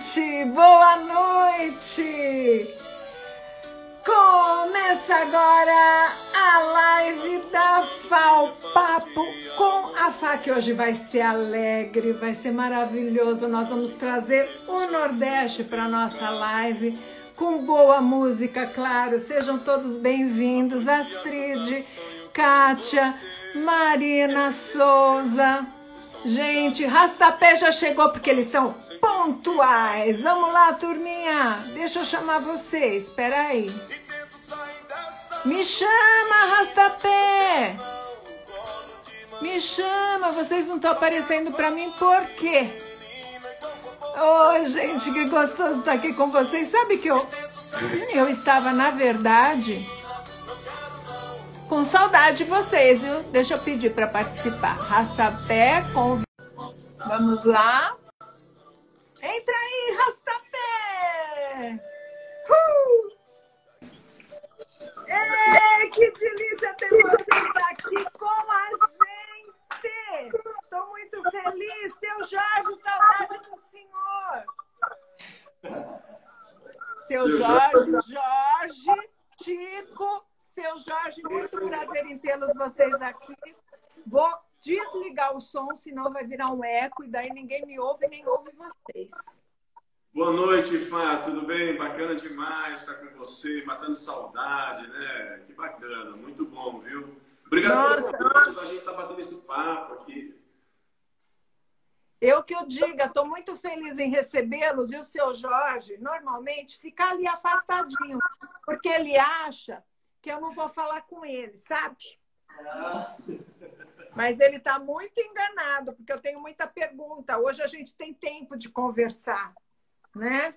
gente! Boa noite! Começa agora a live da FAO Papo com a FA, que hoje vai ser alegre, vai ser maravilhoso. Nós vamos trazer o Nordeste para nossa live com boa música, claro. Sejam todos bem-vindos. Astrid, Kátia, Marina Souza. Gente, Rastapé já chegou porque eles são pontuais. Vamos lá, turminha. Deixa eu chamar vocês. Espera aí. Me chama, Rastapé. Me chama. Vocês não estão aparecendo para mim por quê? Oi, gente, que gostoso estar aqui com vocês. Sabe que eu eu estava na verdade com saudade de vocês, viu? Deixa eu pedir para participar. Rastapé, conv... Vamos lá. Entra aí, Rastapé! Uh! Ei, que delícia ter vocês aqui com a gente! Estou muito feliz. Seu Jorge, saudade do senhor! Seu Jorge, Jorge, Tico, seu Jorge, muito prazer em tê-los vocês aqui. Vou desligar o som, senão vai virar um eco e daí ninguém me ouve nem ouve vocês. Boa noite, Fá, tudo bem? Bacana demais estar com você, matando saudade, né? Que bacana, muito bom, viu? Obrigado Nossa. pelo convite, a gente está batendo esse papo aqui. Eu que eu diga, estou muito feliz em recebê-los e o seu Jorge, normalmente, fica ali afastadinho, porque ele acha que eu não vou falar com ele, sabe? Mas ele está muito enganado, porque eu tenho muita pergunta. Hoje a gente tem tempo de conversar, né?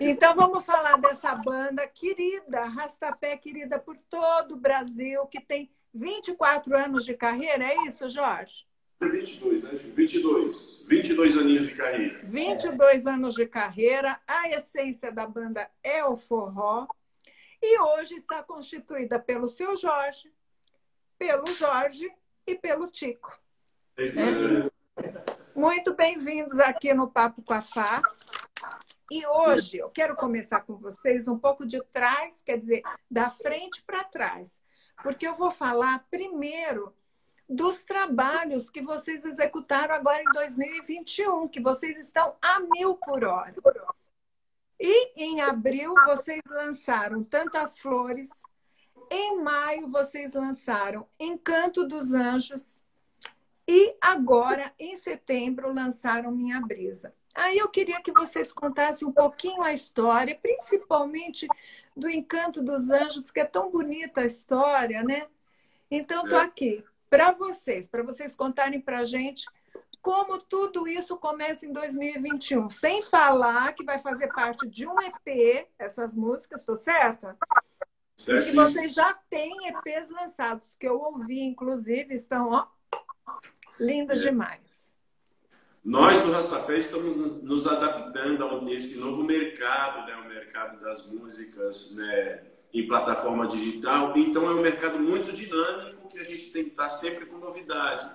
Então vamos falar dessa banda querida, Rastapé, querida por todo o Brasil, que tem 24 anos de carreira, é isso, Jorge? 22, né? 22. 22 aninhos de carreira. 22 anos de carreira. A essência da banda é o forró. E hoje está constituída pelo seu Jorge, pelo Jorge e pelo Tico. É. Muito bem-vindos aqui no Papo com a Fá. E hoje eu quero começar com vocês um pouco de trás, quer dizer, da frente para trás. Porque eu vou falar primeiro dos trabalhos que vocês executaram agora em 2021, que vocês estão a mil por hora. E em abril vocês lançaram Tantas Flores. Em maio vocês lançaram Encanto dos Anjos. E agora, em setembro, lançaram Minha Brisa. Aí eu queria que vocês contassem um pouquinho a história, principalmente do Encanto dos Anjos, que é tão bonita a história, né? Então, estou aqui para vocês, para vocês contarem para a gente como tudo isso começa em 2021. Sem falar que vai fazer parte de um EP, essas músicas, estou certa? Certo. E que vocês já têm EPs lançados, que eu ouvi, inclusive, estão ó, lindas é. demais. Nós do Rastapé estamos nos adaptando a esse novo mercado, né? o mercado das músicas né? em plataforma digital. Então é um mercado muito dinâmico que a gente tem que estar sempre com novidade.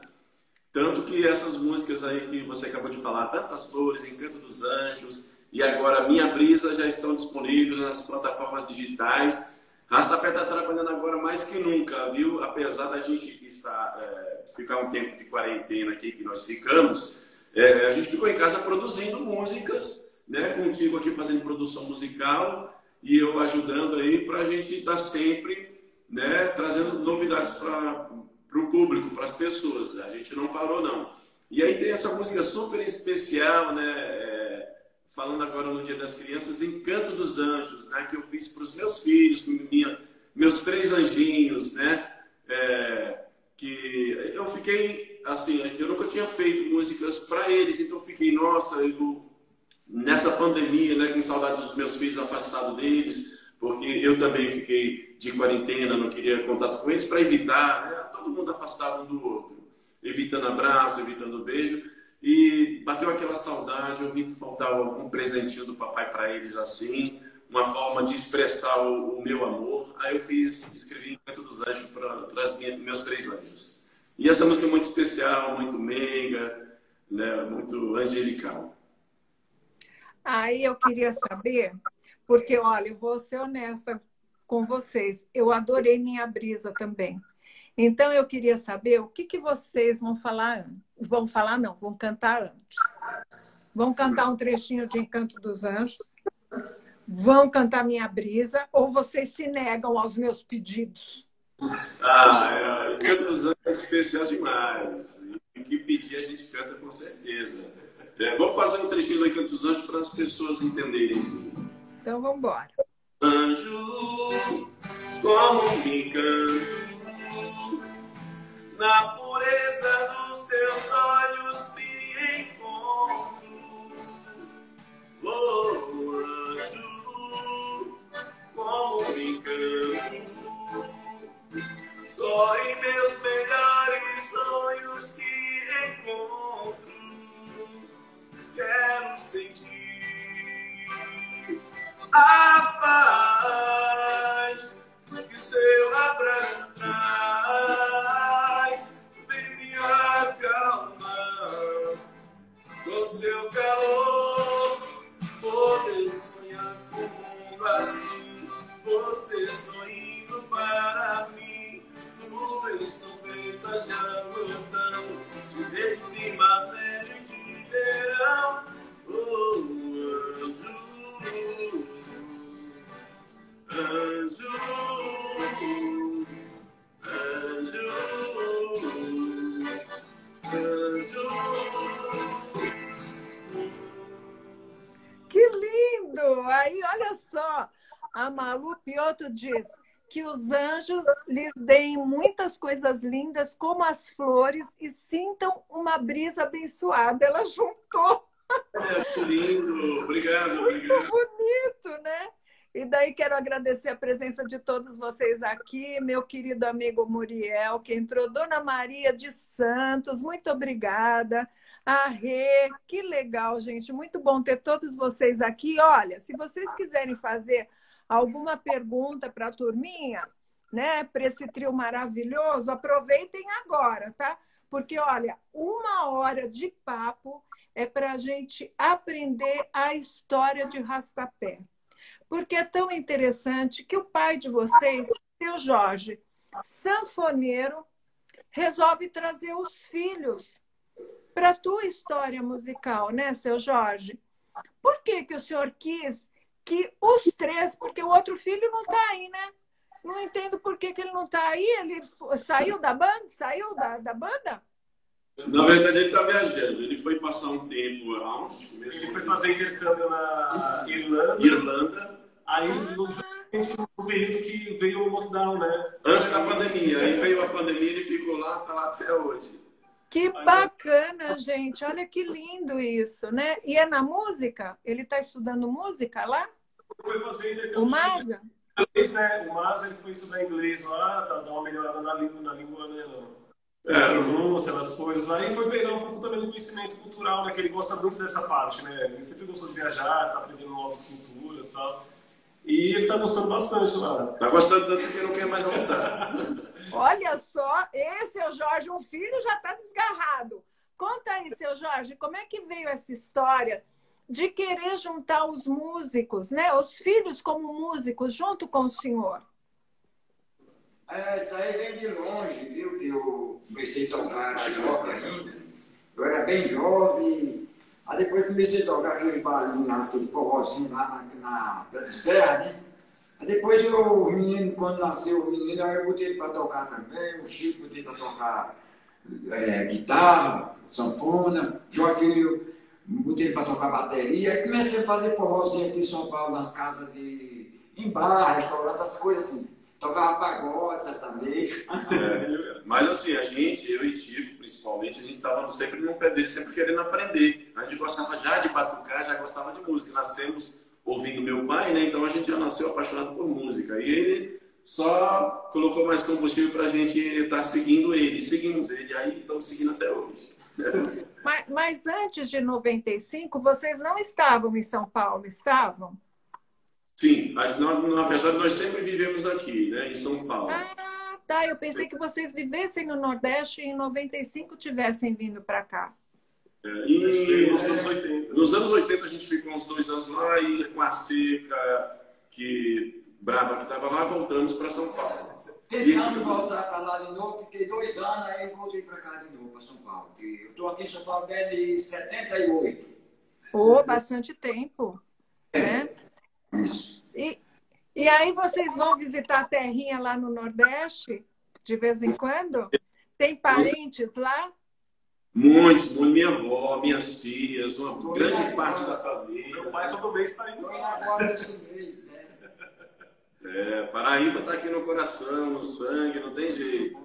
Tanto que essas músicas aí que você acabou de falar, Tantas Flores, Encanto dos Anjos e agora Minha Brisa já estão disponíveis nas plataformas digitais. Rastapé está trabalhando agora mais que nunca, viu? Apesar da gente estar, é, ficar um tempo de quarentena aqui que nós ficamos, é, a gente ficou em casa produzindo músicas, né? Contigo aqui fazendo produção musical e eu ajudando aí para a gente estar sempre né, trazendo novidades para para o público, para as pessoas. A gente não parou, não. E aí tem essa música super especial, né? É, falando agora no Dia das Crianças, Encanto dos Anjos, né? Que eu fiz para os meus filhos, minha, meus três anjinhos, né? É, que eu fiquei assim, eu nunca tinha feito músicas para eles, então eu fiquei, nossa, eu, nessa pandemia, né? Com saudade dos meus filhos, afastado deles, porque eu também fiquei de quarentena, não queria contato com eles, para evitar, né? todo mundo afastado um do outro, evitando abraço, evitando beijo. E bateu aquela saudade, eu vi que faltava um presentinho do papai para eles assim, uma forma de expressar o, o, meu amor. Aí eu fiz, escrevi Canto dos Anjos para os meus três anjos. E essa música é muito especial, muito meiga, né, muito angelical. Aí eu queria saber, porque olha, eu vou ser honesta com vocês, eu adorei minha brisa também. Então eu queria saber o que, que vocês vão falar, vão falar não, vão cantar antes. Vão cantar um trechinho de Encanto dos Anjos, vão cantar minha brisa, ou vocês se negam aos meus pedidos? Ah, é, Encanto dos Anjos é especial demais. O que pedir a gente canta com certeza. É, vou fazer um trechinho do Encanto dos Anjos para as pessoas entenderem. Então vamos embora. Anjo, como me encanto na pureza dos seus olhos me encontro. Oh, a paz que seu abraço traz. Vem me acalmar com seu calor. Poder sonhar com um mundo assim. Você sorrindo para mim. Nuvens são feitas de algodão. De primavera e de verão. Oh, Que lindo! Aí, olha só, a Malu Piotto diz que os anjos lhes deem muitas coisas lindas, como as flores, e sintam uma brisa abençoada. Ela juntou. É, que lindo! Obrigado, Muito obrigado. bonito, né? E daí quero agradecer a presença de todos vocês aqui, meu querido amigo Muriel, que entrou, Dona Maria de Santos, muito obrigada. A Rê, que legal, gente, muito bom ter todos vocês aqui. Olha, se vocês quiserem fazer alguma pergunta para a turminha, né, para esse trio maravilhoso, aproveitem agora, tá? Porque, olha, uma hora de papo é para a gente aprender a história de Rastapé. Porque é tão interessante que o pai de vocês, seu Jorge, sanfoneiro, resolve trazer os filhos para a tua história musical, né, seu Jorge? Por que, que o senhor quis que os três, porque o outro filho não está aí, né? Não entendo por que, que ele não está aí. Ele saiu da banda? Saiu da, da banda? Na verdade, ele está viajando. Ele foi passar um tempo aonde? Ele foi fazer intercâmbio na Irlanda. Irlanda, Aí, no, no período que veio o lockdown, né? antes da pandemia. Aí veio a pandemia, ele ficou lá, está lá até hoje. Que bacana, gente. Olha que lindo isso, né? E é na música? Ele está estudando música lá? Foi fazer intercâmbio. O Maza? Inglês, né? O Mas, ele foi estudar inglês lá, tá, dar uma melhorada na língua, na língua, né? É. Na pronúncia, nas coisas. Aí foi pegar um pouco também do conhecimento cultural, né? Que ele gosta muito dessa parte, né? Ele sempre gostou de viajar, tá aprendendo novas culturas e tal. E ele tá gostando bastante lá. Tá gostando tanto que não quer mais voltar. Olha só, esse é o Jorge, um filho já está desgarrado. Conta aí, seu Jorge, como é que veio essa história de querer juntar os músicos, né? Os filhos como músicos junto com o senhor? É, isso aí vem de longe, viu? Que eu comecei a tocar jovem ainda. Eu era bem jovem. Aí depois comecei a tocar aquele balinho lá, aquele forrozinho lá na, na de Serra, né? Aí depois eu, o menino, quando nasceu o menino, eu botei ele para tocar também, o Chico botei para tocar é, guitarra, sanfona, Filho botei ele para tocar bateria. Aí comecei a fazer forrozinho aqui em São Paulo, nas casas de. em bar, restaurante, essas coisas assim. Tocava pagode, sertanejo. É, mas assim, a gente, eu e Tico, principalmente, a gente estava sempre no pé dele, sempre querendo aprender. A gente gostava já de batucar, já gostava de música. Nascemos ouvindo meu pai, né? Então a gente já nasceu apaixonado por música. E ele só colocou mais combustível para a gente estar seguindo ele. Seguimos ele, aí estamos seguindo até hoje. Mas, mas antes de 95, vocês não estavam em São Paulo, estavam? Sim, na, na verdade nós sempre vivemos aqui, né? Em São Paulo. Ah, tá. Eu pensei que vocês vivessem no Nordeste e em 95 tivessem vindo para cá. É, e, nos, anos 80. nos anos 80 a gente ficou uns dois anos lá e com a seca que braba que estava lá, voltamos para São Paulo. Tentando voltar para lá de novo, fiquei dois anos, aí voltei para cá de novo, para São Paulo. Eu estou aqui em São Paulo desde 78. Oh, bastante tempo. É. Né? Isso. E, e aí vocês vão visitar a terrinha lá no Nordeste, de vez em quando? Tem parentes lá? Muitos, minha avó, minhas tias, uma grande parte da família. Meu pai todo mês está indo agora esse mês, né? É, Paraíba está aqui no coração, no sangue, não tem jeito.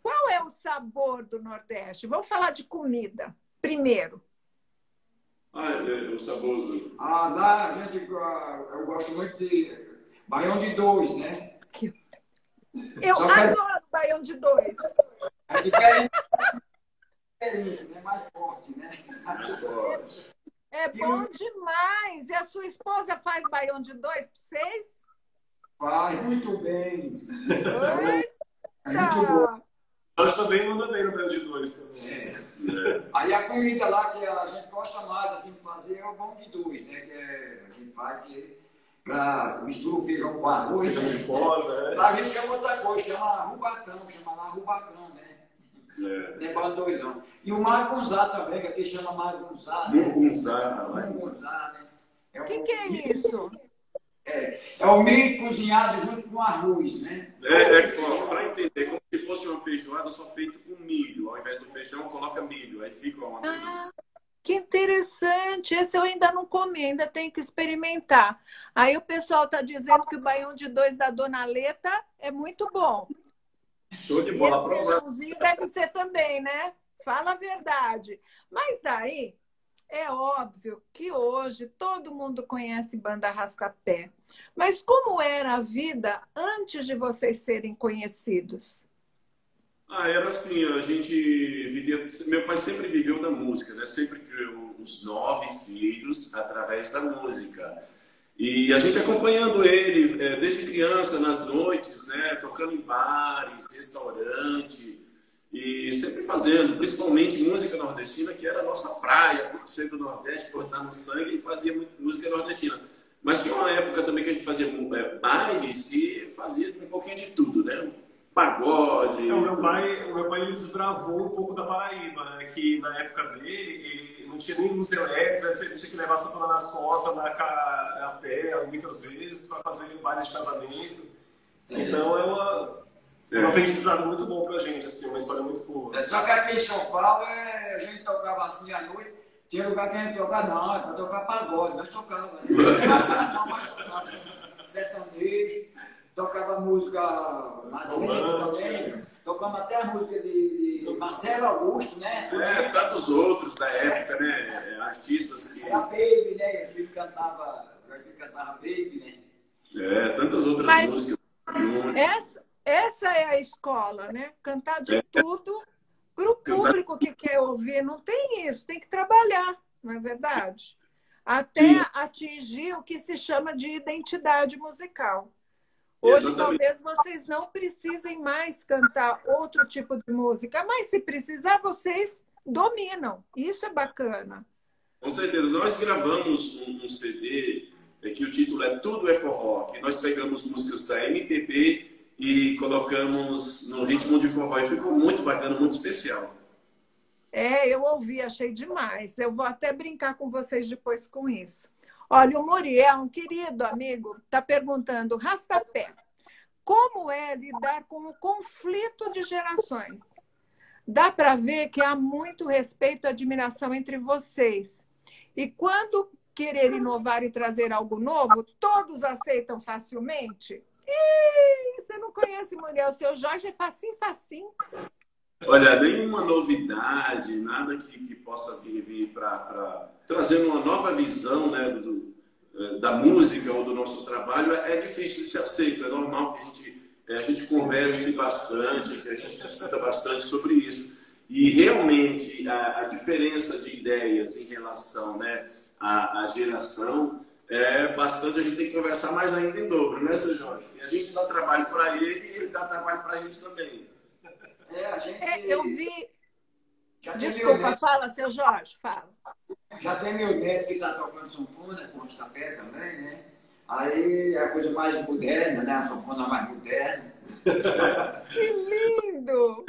Qual é o sabor do Nordeste? Vamos falar de comida primeiro. Ah, é, é o sabor do... Ah, lá a gente, eu gosto muito de baião de dois, né? Eu Só adoro que... baião de dois. É diferente, diferente, né? Mais forte, né? Mais forte. É bom demais. E a sua esposa faz baião de dois para vocês? Faz muito bem. É muito bom. Nós também manda bem no de dois também. É. É. Aí a comida lá que a gente gosta mais assim, de fazer é o pão de dois, né? Que é, a gente faz que para misturar o feijão com arroz. Feijão de fora, né? Lá a gente chama outra coisa, chama rubacão, chama lá rubacão, né? É. Levando dois anos. E o margunzá também, que aqui chama margunzá. Né? Margunzá. Margunzá, né? É o que, que é isso? É, é o milho cozinhado junto com arroz, né? É, é para entender, como se fosse uma feijoada só feito com milho. Ao invés do feijão, coloca milho. Aí fica uma ah, delícia. Ah, que interessante! Esse eu ainda não comi, ainda tenho que experimentar. Aí o pessoal está dizendo que o baião de dois da Dona Leta é muito bom. Show de bola, esse feijãozinho deve ser também, né? Fala a verdade. Mas daí, é óbvio que hoje todo mundo conhece banda Rastapé. Mas como era a vida antes de vocês serem conhecidos? Ah, era assim, a gente vivia. Meu pai sempre viveu da música, né? Sempre criou os nove filhos através da música. E a gente acompanhando ele é, desde criança nas noites, né? Tocando em bares, restaurante. E sempre fazendo, principalmente música nordestina, que era a nossa praia, por ser do Nordeste, por estar no sangue, e fazia música nordestina. Mas tinha uma época também que a gente fazia é, bailes e fazia um pouquinho de tudo, né? Pagode. É, o meu pai, o meu pai ele desbravou um pouco da Paraíba, né? Que na época dele, ele não tinha nem luz elétrica, ele tinha que levar a sanfona nas costas, na, a pé, muitas vezes, para fazer baile de casamento. Então é uma é um aprendizado muito bom pra gente, assim, uma história muito boa. É só que aqui em São Paulo é, a gente tocava assim à noite, tinha lugar que a gente tocava, não, era pra tocar pagode, nós tocava, né? sertanejo, tocava música mais lenta também, tocamos até a música de, de Marcelo Augusto, né? É, tantos outros da época, né? Artistas que. Era Baby, né? O filho cantava, o filho cantava Baby, né? É, tantas outras Mas músicas. Essa, essa é a escola, né? Cantar de é. tudo para o público que quer ouvir. Não tem isso, tem que trabalhar, não é verdade? Até Sim. atingir o que se chama de identidade musical. Hoje, Exatamente. talvez vocês não precisem mais cantar outro tipo de música, mas se precisar, vocês dominam. Isso é bacana. Com certeza. Nós gravamos um, um CD é, que o título é Tudo é Forró, que nós pegamos músicas da MPB e colocamos no ritmo de forró e ficou muito bacana, muito especial. É, eu ouvi, achei demais. Eu vou até brincar com vocês depois com isso. Olha, o Muriel, um querido amigo, está perguntando, Rastapé, como é lidar com o conflito de gerações? Dá para ver que há muito respeito e admiração entre vocês. E quando querer inovar e trazer algo novo, todos aceitam facilmente? Ih, você não conhece Muriel, seu Jorge é facinho, facinho. Olha, nenhuma novidade, nada que, que possa vir, vir para trazer uma nova visão né, do, eh, da música ou do nosso trabalho é, é difícil de ser aceito. É normal que a gente, eh, a gente converse bastante, que a gente discuta bastante sobre isso. E realmente a, a diferença de ideias em relação né, à, à geração é bastante, a gente tem que conversar mais ainda em dobro, né, seu Jorge? E a gente dá trabalho para ele e ele dá trabalho para a gente também. É, a gente. É, eu vi. Desculpa, fala, seu Jorge, fala. Já tem meu neto que está tocando sanfona com o sapé também, né? Aí é a coisa mais moderna, né? A sanfona mais moderna. que lindo!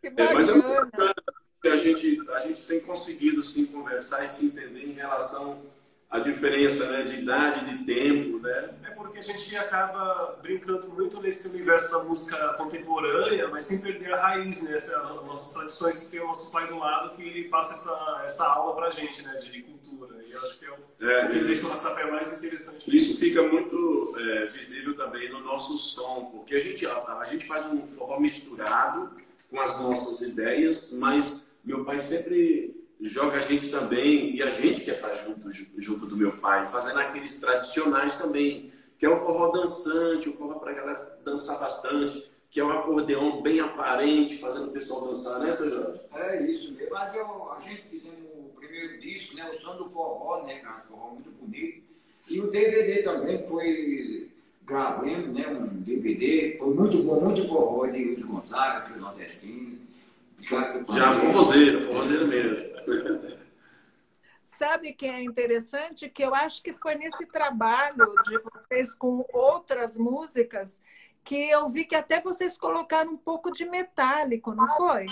Que bacana. É, mas é muito bacana que a gente, a gente tem conseguido sim conversar e se entender em relação à diferença né, de idade, de tempo, né? É porque a gente acaba brincando muito nesse universo da música contemporânea, mas sem perder a raiz, né? Essa, as nossas tradições, que tem o nosso pai do lado que passa essa, essa aula pra gente, né? De cultura. E eu acho que é o, é, o que deixa o nosso pé mais interessante. Isso fica muito é, visível também no nosso som, porque a gente, a, a gente faz um forró misturado com as nossas ideias, mas meu pai sempre joga a gente também, e a gente quer estar junto, junto do meu pai, fazendo aqueles tradicionais também, que é o forró dançante, o forró para a galera dançar bastante, que é um acordeão bem aparente, fazendo o pessoal dançar, né, seu Jorge? É isso mesmo, mas eu, a gente fizemos o primeiro disco, né, o som do forró, né, é um forró muito bonito, e o DVD também foi gravando, né, um DVD, foi muito bom, muito forró de Luiz Gonzaga, do Nordestino. Já, já forrozeiro, forrozeiro mesmo. Sabe que é interessante? Que eu acho que foi nesse trabalho de vocês com outras músicas que eu vi que até vocês colocaram um pouco de metálico, não foi?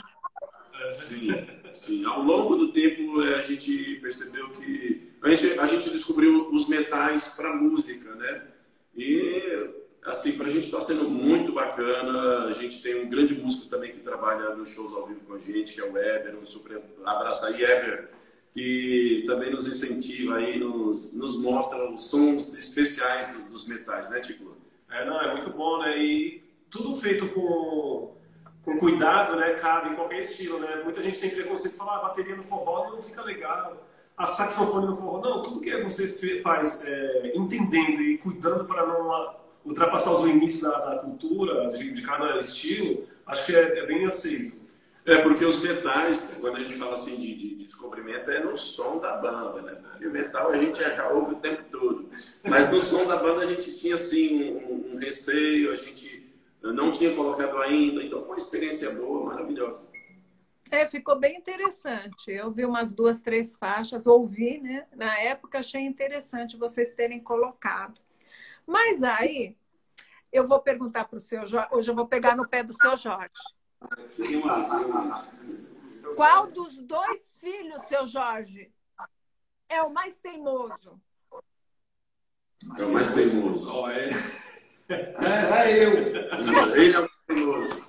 Sim, sim. Ao longo do tempo a gente percebeu que a gente, a gente descobriu os metais para música, né? E assim, para a gente está sendo muito bacana. A gente tem um grande músico também que trabalha nos shows ao vivo com a gente, que é o Eber, um super abraço aí, Eber, que também nos incentiva aí, nos, nos mostra os sons especiais dos metais, né, Tico? É, não, é muito bom, né? E tudo feito com, com cuidado, né? Cabe em qualquer estilo, né? Muita gente tem preconceito de falar, ah, a bateria no forró não fica legal a saxofone no forró. Não, tudo que você faz é, entendendo e cuidando para não ultrapassar os limites da, da cultura, de, de, cada estilo, acho que é, é, bem aceito. É, porque os metais, quando a gente fala assim de, de, de descobrimento, é no som da banda, né? Porque o metal a gente já ouve o tempo todo. Mas no som da banda a gente tinha, assim, um, um receio, a gente não tinha colocado ainda. Então foi uma experiência boa, maravilhosa. É, ficou bem interessante. Eu vi umas duas, três faixas, ouvi, né? Na época achei interessante vocês terem colocado. Mas aí, eu vou perguntar para o seu Jorge, hoje eu vou pegar no pé do seu Jorge. Qual dos dois filhos, seu Jorge, é o mais teimoso? É o mais teimoso. Oh, é. É, é eu. Ele é o mais teimoso.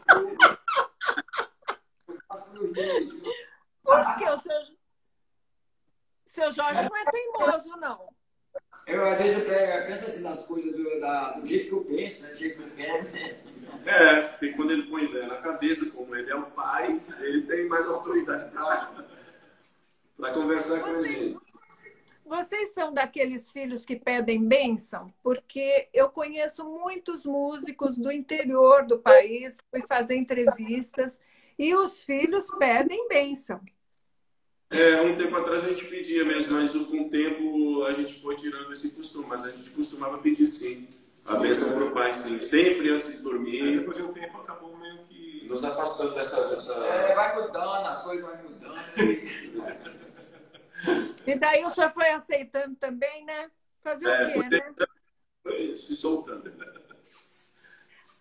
Por que o seu, seu Jorge não é teimoso, não? Eu, às vezes, eu penso assim nas coisas do, da, do jeito que eu penso, né? do jeito que eu quero, né? É, porque quando ele põe ideia na cabeça, como ele é o pai, ele tem mais autoridade para conversar com a gente. Vocês são daqueles filhos que pedem bênção? Porque eu conheço muitos músicos do interior do país, fui fazer entrevistas e os filhos pedem bênção. É, um tempo atrás a gente pedia mesmo, mas com o tempo a gente foi tirando esse costume, mas a gente costumava pedir sim. Sim a bênção para o pai, sim. Sempre antes de dormir. É, depois de um tempo acabou meio que. Nos afastando dessa. dessa... É, vai mudando, as coisas vão mudando. e daí o senhor foi aceitando também, né? Fazer é, o quê, né? Foi se soltando.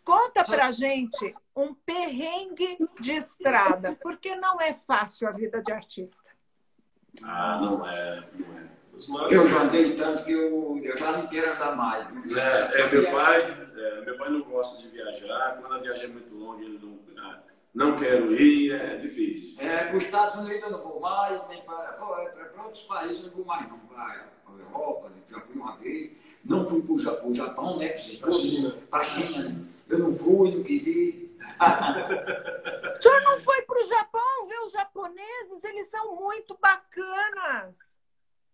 Conta pra gente um perrengue de estrada, porque não é fácil a vida de artista. Ah, não é, não é. Eu já andei tanto que eu, eu já não quero andar mais. É, é meu pai, é, meu pai não gosta de viajar. Quando a viagem é muito longa, ele não, ah, não quero ir, é difícil. É, para os Estados Unidos eu não vou mais, nem para, para outros países eu não vou mais, não. Para a Europa, já fui uma vez. Não fui para o Japão, Japão né? Para a China. Para a China? Eu não fui, não quis ir. o senhor não foi para o Japão ver os japoneses? Eles são muito bacanas.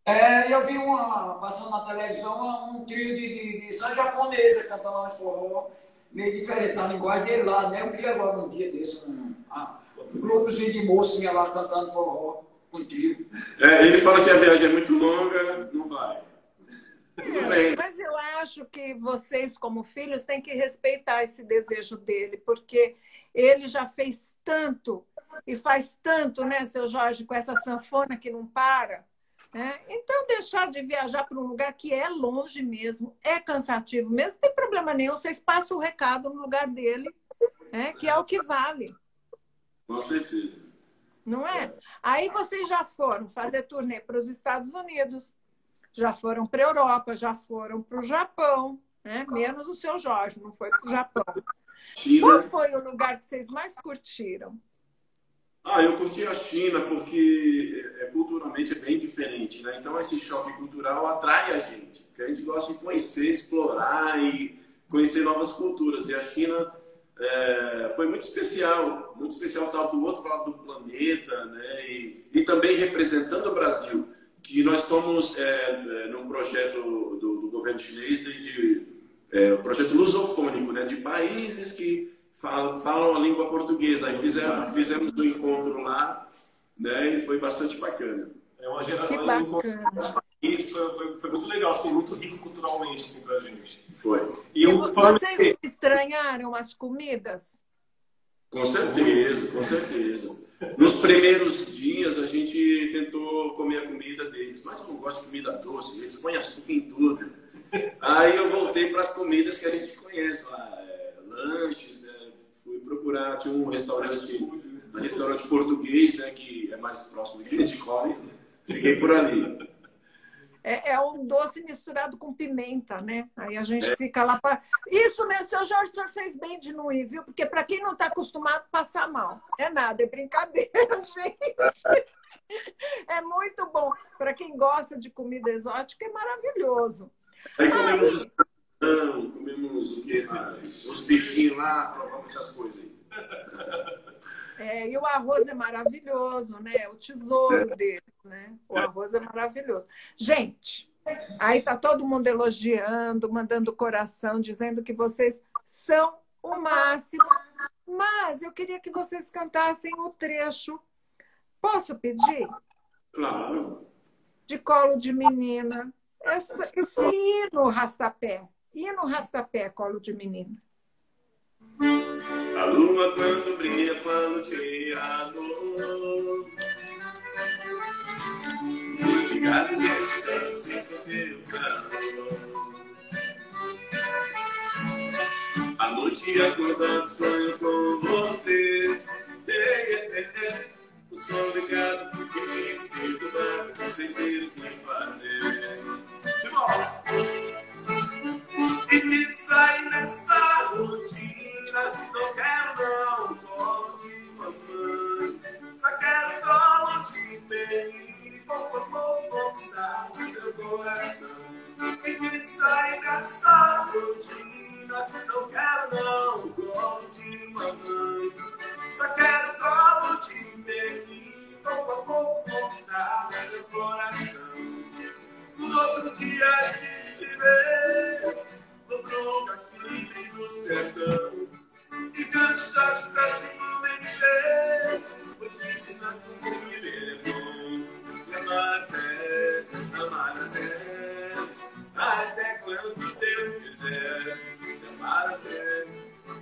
É, eu vi uma, passando na televisão um trio de, de, de só japonesa cantando uns forró, meio diferente na linguagem dele lá, né? Eu vi agora um dia desse um, ah, um grupozinho de mocinha lá cantando forró com trio. É, ele fala que a viagem é muito longa, não vai. É, mas eu acho que vocês, como filhos, têm que respeitar esse desejo dele, porque ele já fez tanto e faz tanto, né, seu Jorge, com essa sanfona que não para. Né? Então, deixar de viajar para um lugar que é longe mesmo, é cansativo mesmo, não tem problema nenhum. Vocês passam o recado no lugar dele, né? que é o que vale. Com certeza. Não é? Aí vocês já foram fazer turnê para os Estados Unidos, já foram para a Europa, já foram para o Japão, né? menos o seu Jorge, não foi para o Japão. Qual foi o lugar que vocês mais curtiram? Ah, eu curti a China porque é, culturalmente é bem diferente, né? Então esse choque cultural atrai a gente, porque a gente gosta de conhecer, explorar e conhecer novas culturas. E a China é, foi muito especial, muito especial estar do outro lado do planeta, né? E, e também representando o Brasil, que nós estamos é, é num projeto do, do governo chinês de, de é, um projeto lusofônico, né? De países que falam, falam a língua portuguesa. Aí fizemos, fizemos um encontro lá, né? E foi bastante bacana. É uma geração que bacana. Isso foi, foi, foi, muito legal, assim, muito rico culturalmente assim, pra gente. Foi. E, eu, e vocês que... estranharam as comidas? Com certeza, com certeza. Nos primeiros dias a gente tentou comer a comida deles, mas eu não gosto de comida doce, eles põem açúcar em tudo. Aí eu voltei para as comidas que a gente conhece lá, é, lanches, é, procurar, tinha um restaurante, um restaurante português, né, que é mais próximo de gente come. Fiquei por ali. É, é, um doce misturado com pimenta, né? Aí a gente é. fica lá para. Isso mesmo, seu Jorge, o senhor fez bem de não ir, viu? Porque para quem não está acostumado, passar mal. É nada, é brincadeira, gente. É muito bom. Para quem gosta de comida exótica, é maravilhoso. Aí comemos Aí não, comemos o quê? Os peixinhos lá, provamos essas coisas aí. É, e o arroz é maravilhoso, né? O tesouro é. dele, né? O arroz é maravilhoso. Gente, aí tá todo mundo elogiando, mandando coração, dizendo que vocês são o máximo. Mas eu queria que vocês cantassem o trecho. Posso pedir? Claro. De colo de menina. Essa, esse hino rastapé. E no rastapé, colo de menina? A lua quando brilha fala de amor Obrigado nesse descanse pelo calor A noite acordado sonho com você. O sol ligado e fico perturbado Sem ter o que fazer e sair nessa rotina. Não quero não colo de mamãe, só quero colo de e pouco a pouco conquistar o seu coração. E sair nessa rotina. Não quero não colo de mamãe, só quero colo de e pouco a pouco conquistar o seu coração. No outro dia a gente se vê tronco aqui no sertão. E cantar pra te convencer, vou te ensinar como viver é bom. E amar até, amar até, até quando Deus quiser. E amar até,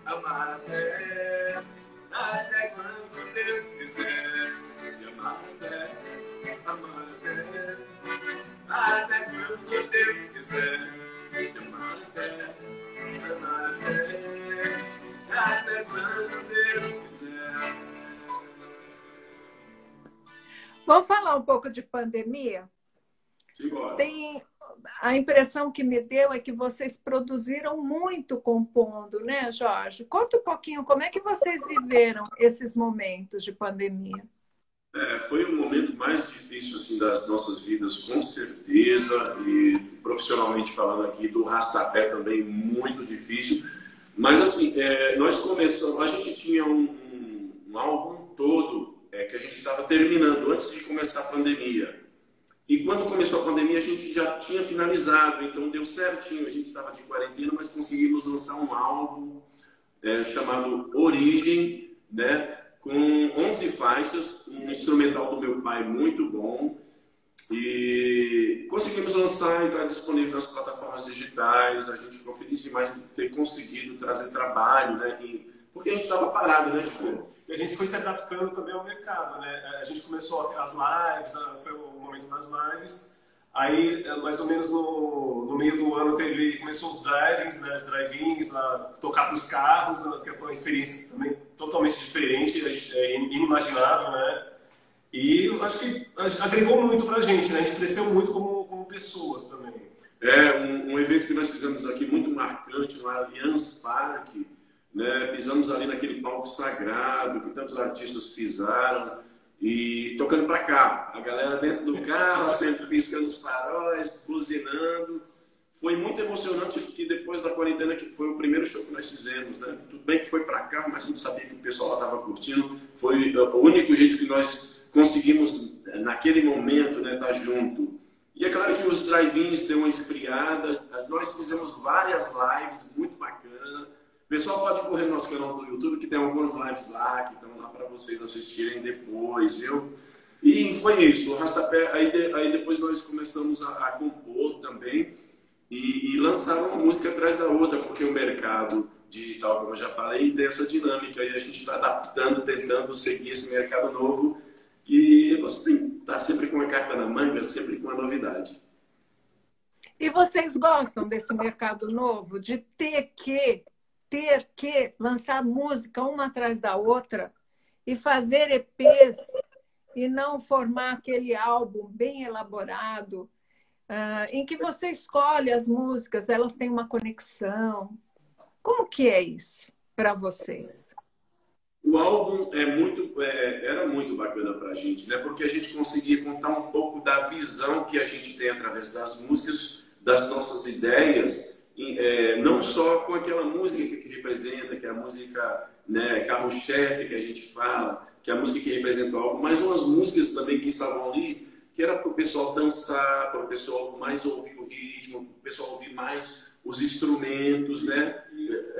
amar até, até quando Deus quiser. E amar até, amar até, até quando Deus quiser. Vamos falar um pouco de pandemia? Simbora. Tem a impressão que me deu é que vocês produziram muito compondo, né, Jorge? Conta um pouquinho como é que vocês viveram esses momentos de pandemia. É, foi o momento mais difícil assim, das nossas vidas, com certeza, e profissionalmente falando aqui, do rastapé também muito difícil. Mas assim, é, nós começamos, a gente tinha um, um, um álbum todo é, que a gente estava terminando antes de começar a pandemia. E quando começou a pandemia, a gente já tinha finalizado, então deu certinho. A gente estava de quarentena, mas conseguimos lançar um álbum é, chamado Origem, né? com 11 faixas, um instrumental do meu pai muito bom. E conseguimos lançar e está disponível nas plataformas digitais. A gente ficou feliz demais de ter conseguido trazer trabalho, né? E, porque a gente estava parado, né? Tipo, a gente foi se adaptando também ao mercado, né? A gente começou as lives, foi o momento das lives, aí mais ou menos no, no meio do ano teve, começou os drivings, né? Os drive-ins, tocar para os carros, que foi uma experiência também totalmente diferente, é inimaginável, né? E acho que agregou muito para a gente, né? A gente cresceu muito como, como pessoas também. É, um, um, evento que nós fizemos aqui muito marcante no Allianz Parque, né? Pisamos ali naquele palco sagrado que tantos artistas pisaram e tocando para cá. A galera dentro do carro, sempre piscando os faróis, buzinando. Foi muito emocionante que depois da quarentena, que foi o primeiro show que nós fizemos, né? Tudo bem que foi para cá, mas a gente sabia que o pessoal lá estava curtindo. Foi o único jeito que nós conseguimos, naquele momento, né, estar tá junto. E é claro que os drive-ins deu uma esfriada. Nós fizemos várias lives muito bacanas pessoal pode correr no nosso canal do YouTube, que tem algumas lives lá, que estão lá para vocês assistirem depois, viu? E foi isso. O Rastapé, aí, de, aí depois nós começamos a, a compor também e, e lançar uma música atrás da outra, porque o mercado digital, como eu já falei, tem essa dinâmica e a gente está adaptando, tentando seguir esse mercado novo e você tem que estar sempre com a carta na manga, sempre com a novidade. E vocês gostam desse mercado novo, de ter que ter que lançar música uma atrás da outra e fazer EPs e não formar aquele álbum bem elaborado, uh, em que você escolhe as músicas, elas têm uma conexão. Como que é isso para vocês? O álbum é muito, é, era muito bacana para a gente, né? porque a gente conseguia contar um pouco da visão que a gente tem através das músicas, das nossas ideias, é, não só com aquela música que representa, que é a música né, carro-chefe que a gente fala, que é a música que representa o álbum, mas umas músicas também que estavam ali, que era para o pessoal dançar, para o pessoal mais ouvir o ritmo, para o pessoal ouvir mais os instrumentos, né?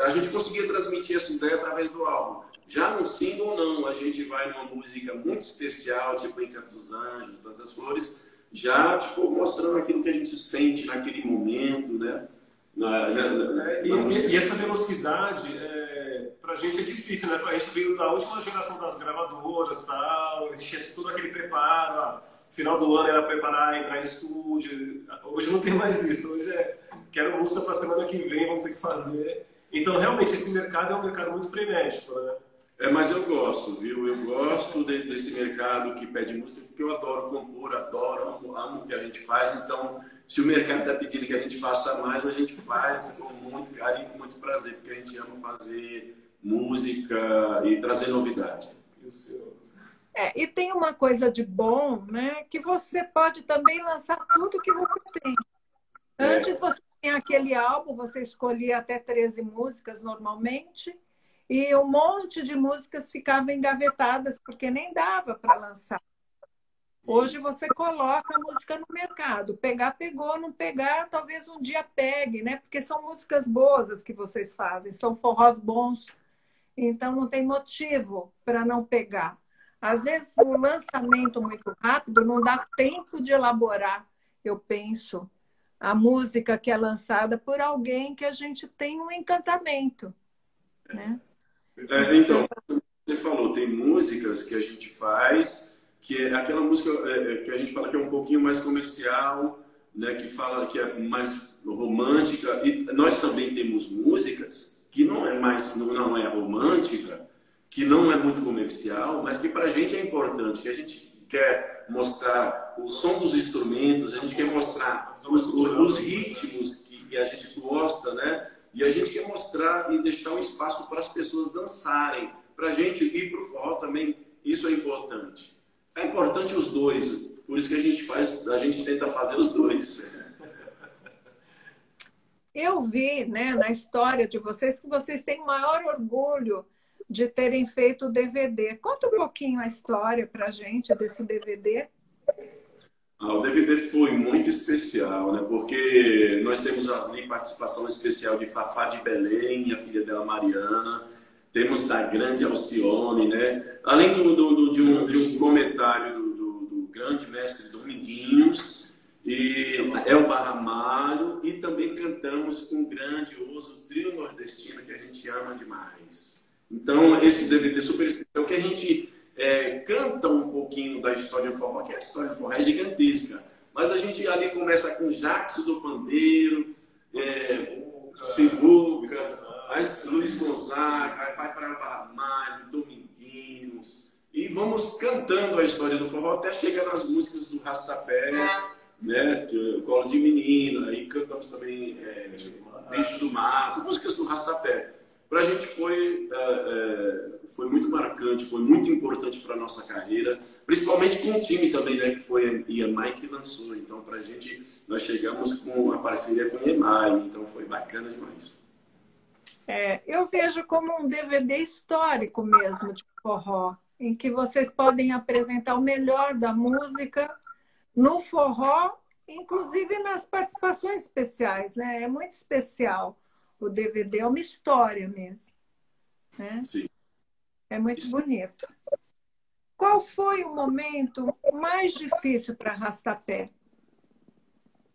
A gente conseguia transmitir essa ideia através do álbum. Já no single, não. A gente vai numa música muito especial, tipo Encanto dos Anjos, Tantas Flores, já tipo, mostrando aquilo que a gente sente naquele momento, né? Na, na, na, é, e, e, essa velocidade, é, para a gente é difícil, né? A gente veio da última geração das gravadoras, tal, a gente tinha todo aquele preparo. Final do ano era preparar, entrar em estúdio. Hoje não tem mais isso. Hoje é quero música para semana que vem, vamos ter que fazer. Então, realmente, esse mercado é um mercado muito frenético, né? É, mas eu gosto, viu? Eu gosto de, desse mercado que pede música, porque eu adoro compor, adoro, amo, amo o que a gente faz. Então, se o mercado está pedindo que a gente faça mais, a gente faz com muito carinho, com muito prazer, porque a gente ama fazer música e trazer novidade. É, e tem uma coisa de bom, né? Que você pode também lançar tudo que você tem. É. Antes você tinha aquele álbum, você escolhia até 13 músicas normalmente, e um monte de músicas ficavam engavetadas, porque nem dava para lançar. Hoje você coloca a música no mercado. Pegar, pegou, não pegar, talvez um dia pegue, né? Porque são músicas boas as que vocês fazem, são forrós bons. Então não tem motivo para não pegar. Às vezes o lançamento muito rápido não dá tempo de elaborar, eu penso, a música que é lançada por alguém que a gente tem um encantamento. Né? É, então, você falou, tem músicas que a gente faz que é aquela música é, é, que a gente fala que é um pouquinho mais comercial, né, que fala que é mais romântica. E nós também temos músicas que não é mais não, é romântica, que não é muito comercial, mas que para a gente é importante, que a gente quer mostrar o som dos instrumentos, a gente quer mostrar os, os ritmos que a gente gosta, né? E a gente quer mostrar e deixar um espaço para as pessoas dançarem. Para a gente ir para o forró também, isso é importante. É importante os dois, por isso que a gente faz, a gente tenta fazer os dois. Eu vi, né, na história de vocês que vocês têm o maior orgulho de terem feito o DVD. Conta um pouquinho a história para gente desse DVD. Ah, o DVD foi muito especial, né? Porque nós temos ali participação especial de Fafá de Belém, a filha dela Mariana temos da grande Alcione, né? Além do, do, do de, um, de, um, comentário do, do, grande mestre Dominguinhos, e El Barramalho, e também cantamos com o grandioso trio nordestino que a gente ama demais. Então, esse DVD super especial que a gente pouquinho da história do forró, que a história do forró é gigantesca. Mas a gente ali começa com Jackson do Pandeiro, é, Sivuca, Luiz Gonzaga, aí vai para Barramalho, Dominguinhos, e vamos cantando a história do forró até chegar nas músicas do Rastapé, né, Colo de Menina, aí cantamos também é, Bicho do Mato, músicas do Rastapé para a gente foi, é, é, foi muito marcante, foi muito importante para a nossa carreira, principalmente com o time também, né, que foi a EMAI que lançou. Então, para a gente, nós chegamos com a parceria com a EMAI, então foi bacana demais. É, eu vejo como um DVD histórico mesmo de forró, em que vocês podem apresentar o melhor da música no forró, inclusive nas participações especiais, né? É muito especial o DVD é uma história mesmo. Né? Sim. É muito bonito. Qual foi o momento mais difícil para Rastapé?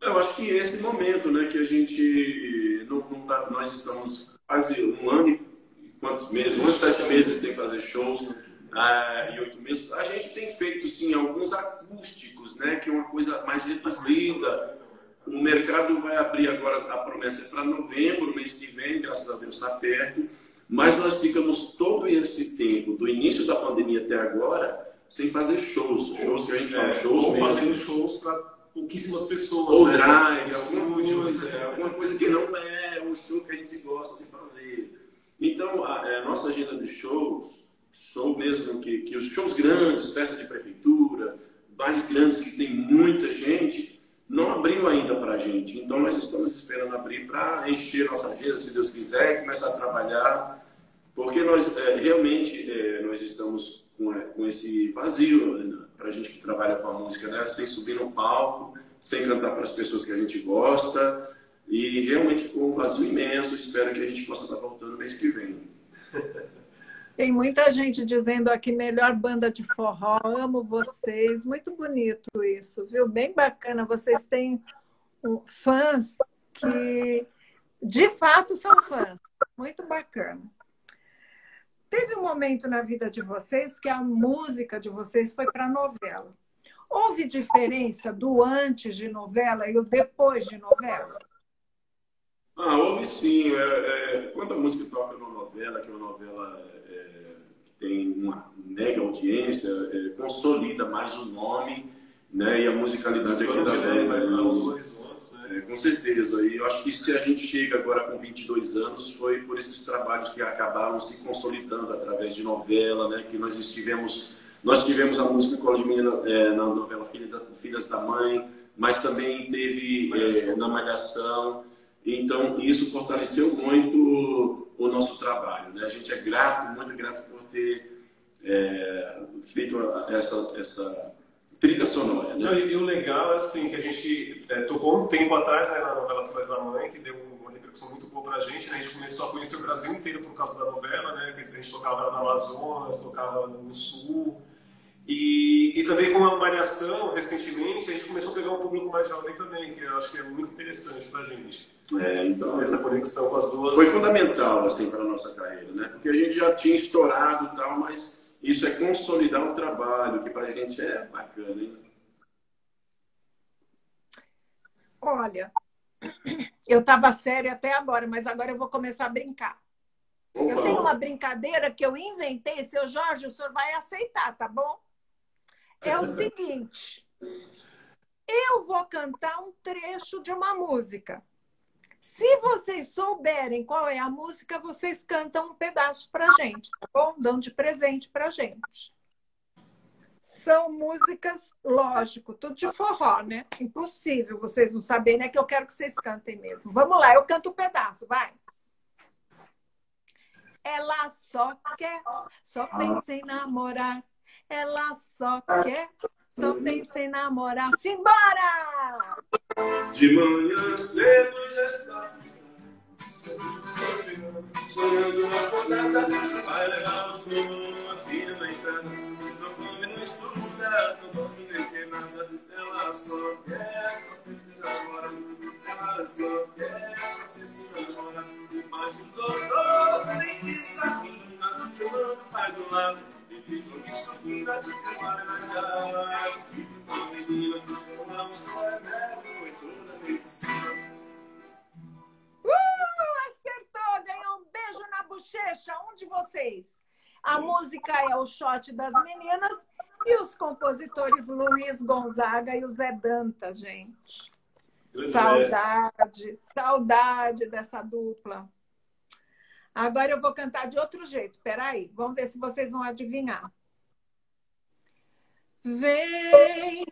Eu acho que esse momento, né, que a gente não, não tá, nós estamos quase um ano e quantos meses, um e sete meses sem fazer shows ah, e oito meses. A gente tem feito sim alguns acústicos, né, que é uma coisa mais reduzida o mercado vai abrir agora, a promessa é para novembro, mês que vem, graças a Deus está perto. Mas nós ficamos todo esse tempo, do início da pandemia até agora, sem fazer shows. Shows que a gente fala, é, shows ou mesmo. fazendo shows para pouquíssimas pessoas. Ou né? drive, alguma coisa, é, alguma coisa que não é o show que a gente gosta de fazer. Então, a, é, a nossa agenda de shows, show mesmo, que, que os shows grandes, festa de prefeitura, bares grandes que tem muita gente, não abriu ainda para a gente. Então, nós estamos esperando abrir para encher nossa agenda, se Deus quiser, e começar a trabalhar, porque nós é, realmente é, nós estamos com, é, com esse vazio né, para a gente que trabalha com a música, né? sem subir no palco, sem cantar para as pessoas que a gente gosta, e realmente ficou um vazio imenso. Espero que a gente possa estar voltando mês que vem. Tem muita gente dizendo aqui, melhor banda de forró, amo vocês. Muito bonito isso, viu? Bem bacana. Vocês têm fãs que, de fato, são fãs. Muito bacana. Teve um momento na vida de vocês que a música de vocês foi para novela. Houve diferença do antes de novela e o depois de novela? Ah, houve sim. É, é, quando a música toca numa novela, que é uma novela tem uma mega audiência, é, consolida mais o nome né, e a musicalidade aqui da banda. Né? É, com certeza. E eu acho que se a gente chega agora com 22 anos, foi por esses trabalhos que acabaram se consolidando através de novela, né, que nós estivemos. Nós tivemos a música Cola de Menina é, na novela Filha da, Filhas da Mãe, mas também teve é, na Malhação. Então, isso fortaleceu muito o nosso trabalho. Né? A gente é grato, muito grato ter é, feito essa, essa trilha sonora. Né? E, e, o legal é assim, que a gente é, tocou um tempo atrás né, na novela Filhas da Mãe, que deu uma repercussão muito boa pra gente. Né? A gente começou a conhecer o Brasil inteiro por causa da novela, né? a gente tocava na Amazonas, tocava no Sul. E, e também com a Malhação, recentemente, a gente começou a pegar um público mais jovem também, que eu acho que é muito interessante pra gente. É, então, essa conexão com as duas. Foi fundamental assim, para a nossa carreira, né? porque a gente já tinha estourado tal, mas isso é consolidar o trabalho, que para a gente é bacana. Hein? Olha, eu estava séria até agora, mas agora eu vou começar a brincar. Opa. Eu tenho uma brincadeira que eu inventei, seu Jorge, o senhor vai aceitar, tá bom? É o seguinte: eu vou cantar um trecho de uma música. Se vocês souberem qual é a música, vocês cantam um pedaço pra gente, tá bom? Dão de presente pra gente. São músicas, lógico, tudo de forró, né? Impossível vocês não saberem, é que eu quero que vocês cantem mesmo. Vamos lá, eu canto um pedaço, vai. Ela só quer, só pensa em namorar. Ela só quer, só pensa em namorar. Simbora! De manhã cedo já está sonhando acordada. Vai levar os filhos, a filha na entrada. Não come, não estuda, não dorme nem quer nada. Ela só quer, só pensa em namorar. Ela só quer, só pensa em namorar. Mas o doutor nem de sabina, eu papai do lado. Uh, acertou! Ganhou um beijo na bochecha. Um de vocês. A música é o shot das meninas e os compositores Luiz Gonzaga e o Zé Danta, gente. Saudade, saudade dessa dupla. Agora eu vou cantar de outro jeito. Peraí, vamos ver se vocês vão adivinhar. Vem,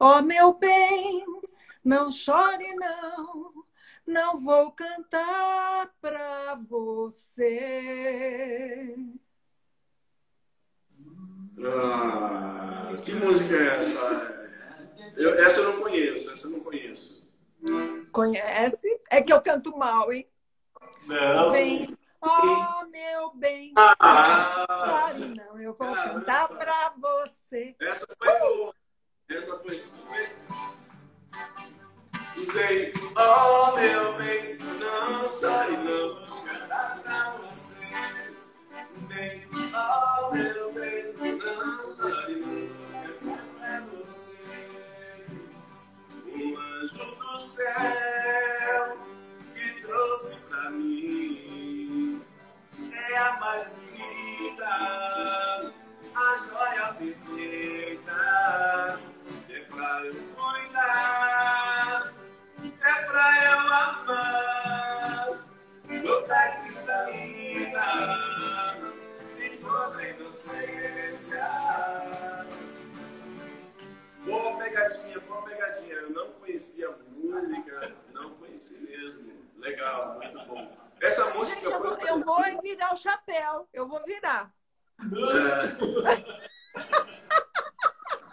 ó meu bem, não chore não, não vou cantar pra você. Ah, que música é essa? Eu, essa eu não conheço, essa eu não conheço. Conhece? É que eu canto mal, hein? Não. Vem, ó meu bem. Ah, não, eu vou cantar pra você. essa foi boa. Essa foi. Vem, oh meu bem, não chore não, vou cantar pra você. Vem, oh meu bem, não chore não, vou cantar pra você. Um anjo do céu que trouxe pra mim é a mais bonita, a joia perfeita. É pra eu cuidar, é pra eu amar, toda cristalina, de toda inocência. Boa pegadinha, boa pegadinha. Eu não conhecia a música, não conheci mesmo. Legal, muito bom. Essa música foi. Eu vou virar o chapéu, eu vou virar.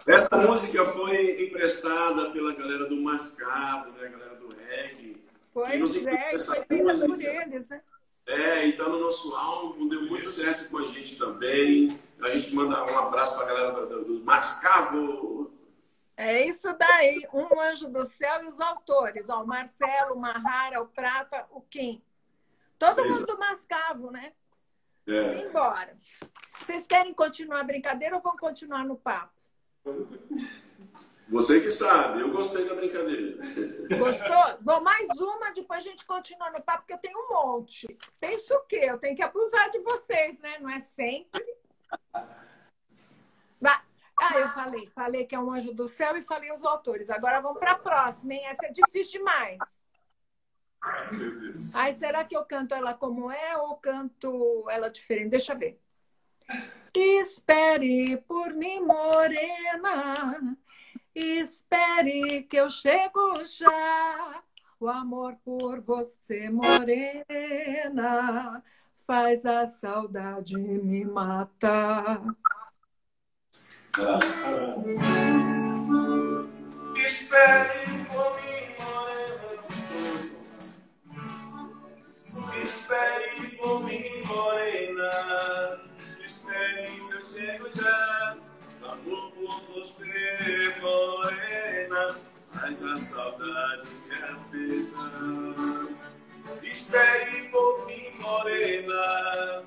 Essa música foi emprestada pela galera do Mascavo, né? A galera do reggae. Pois é, essa foi feita por eles, né? É, e tá no nosso álbum, deu muito certo com a gente também. A gente manda um abraço pra galera do, do, Mascavo. É isso daí, um anjo do céu e os autores, ó, o Marcelo, o Mahara, o Prata, o Kim. Todo mundo do Mascavo, né? É. Simbora. Vocês querem continuar a brincadeira ou vão continuar no papo? Você que sabe, eu gostei da brincadeira. Gostou? Vou mais uma, depois a gente continua no papo, porque eu tenho um monte. Pensa o quê? Eu tenho que abusar de vocês, né? Não é sempre. Ah, eu falei, falei que é um anjo do céu e falei os autores. Agora vamos para a próxima, hein? Essa é difícil demais. Ai, será que eu canto ela como é ou canto ela diferente? Deixa eu ver. Espere por mim, morena. Espere que eu chego já. O amor por você, morena, faz a saudade me matar. Espere por mim, Espere por mim, morena. Espere que eu chego já. Amor por você, morena. Mas a saudade me aperta. Espere por mim, morena.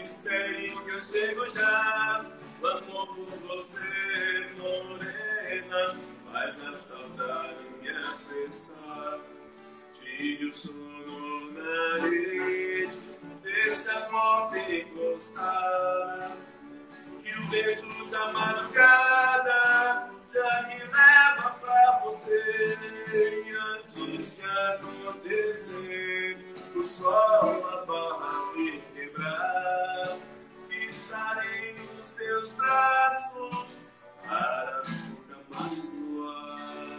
Espere que eu chego já. Amor por você, morena. Faz a saudade me apressar. Tire o sono na rede. Deixa a porta encostar. Que o vento da madrugada já me leva pra você. Antes de acontecer, o sol na barra me quebrar. Estarei nos teus braços para nunca mais voar.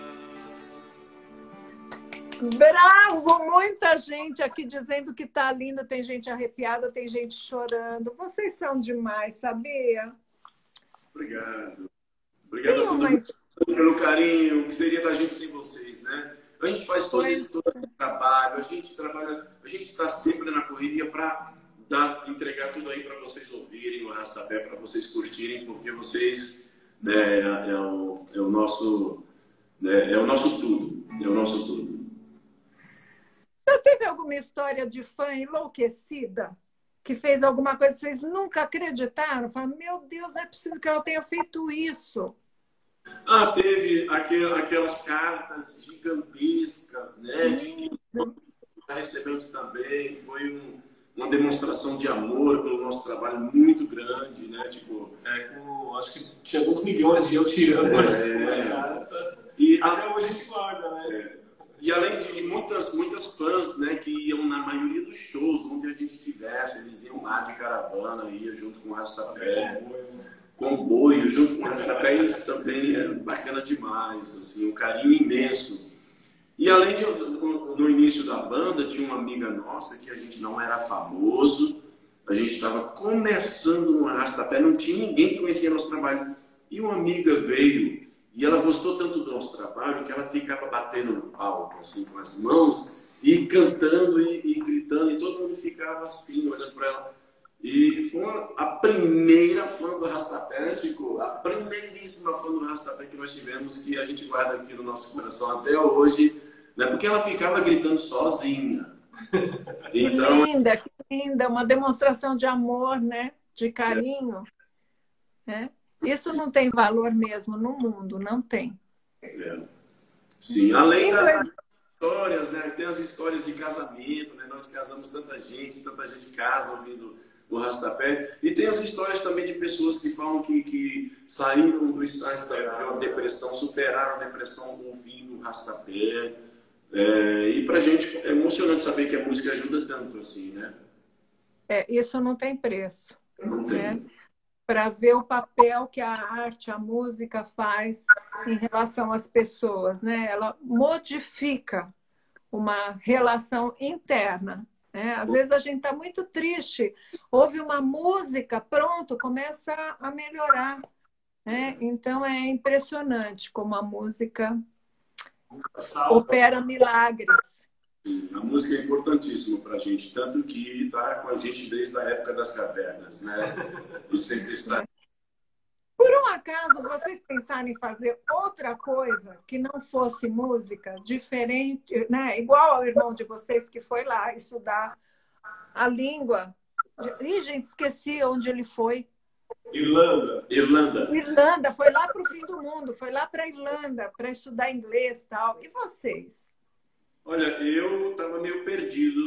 Bravo! Muita gente aqui dizendo que tá linda, tem gente arrepiada, tem gente chorando. Vocês são demais, sabia? Obrigado. Obrigado Tem a todo mundo pelo carinho. O que seria da gente sem vocês, né? A gente faz todo Pois todo esse trabalho, a gente trabalha, a gente está sempre na correria para entregar tudo aí para vocês ouvirem o Arrastapé, para vocês curtirem, porque vocês né, é, o, é o nosso né, é o nosso tudo, é o nosso tudo. Já teve alguma história de fã enlouquecida? que fez alguma coisa que vocês nunca acreditaram? Falaram, meu Deus, não é possível que ela tenha feito isso. Ah, teve aquelas cartas gigantescas, né? Que recebemos também. Foi um, uma demonstração de amor pelo nosso trabalho muito grande, né? Tipo, é, com, acho que tinha alguns milhões de eu tirando é, carta. E até hoje a gente guarda, né? É. E além de muitas, muitas fãs, né, que iam na maioria dos shows onde a gente tivesse, eles iam lá de caravana, ia junto com o Arrastapé, comboio, junto com o Arrastapé, isso também é bacana demais, assim, um carinho imenso. E além de, no início da banda, tinha uma amiga nossa que a gente não era famoso, a gente estava começando no Arrastapé, não tinha ninguém que conhecia nosso trabalho. E uma amiga veio e ela gostou tanto do nosso trabalho que ela ficava batendo no palco, assim, com as mãos, e cantando e, e gritando, e todo mundo ficava assim, olhando para ela. E foi a primeira fã do Rastapé, Chico, a primeiríssima fã do Rastapé que nós tivemos, que a gente guarda aqui no nosso coração até hoje, né? porque ela ficava gritando sozinha. Então, que linda, que linda, uma demonstração de amor, né? De carinho. É. Né? Isso não tem valor mesmo no mundo, não tem. É. Sim, além das histórias, né? Tem as histórias de casamento, né? Nós casamos tanta gente, tanta gente casa ouvindo o Rastapé. E tem as histórias também de pessoas que falam que, que saíram do estágio de uma depressão, superaram a depressão ouvindo o Rastapé. É, e pra gente é emocionante saber que a música ajuda tanto assim, né? É, isso não tem preço. Não tem. Para ver o papel que a arte, a música faz em relação às pessoas, né? Ela modifica uma relação interna. Né? Às vezes a gente está muito triste, ouve uma música, pronto, começa a melhorar. Né? Então é impressionante como a música opera milagres. A música é importantíssima para a gente, tanto que está com a gente desde a época das cavernas, né? E sempre está. Por um acaso, vocês pensaram em fazer outra coisa que não fosse música, diferente, né? Igual ao irmão de vocês que foi lá estudar a língua. Ih, gente, esqueci onde ele foi. Irlanda. Irlanda. Irlanda, foi lá para o fim do mundo, foi lá para a Irlanda para estudar inglês e tal. E vocês? Olha, eu estava meio perdido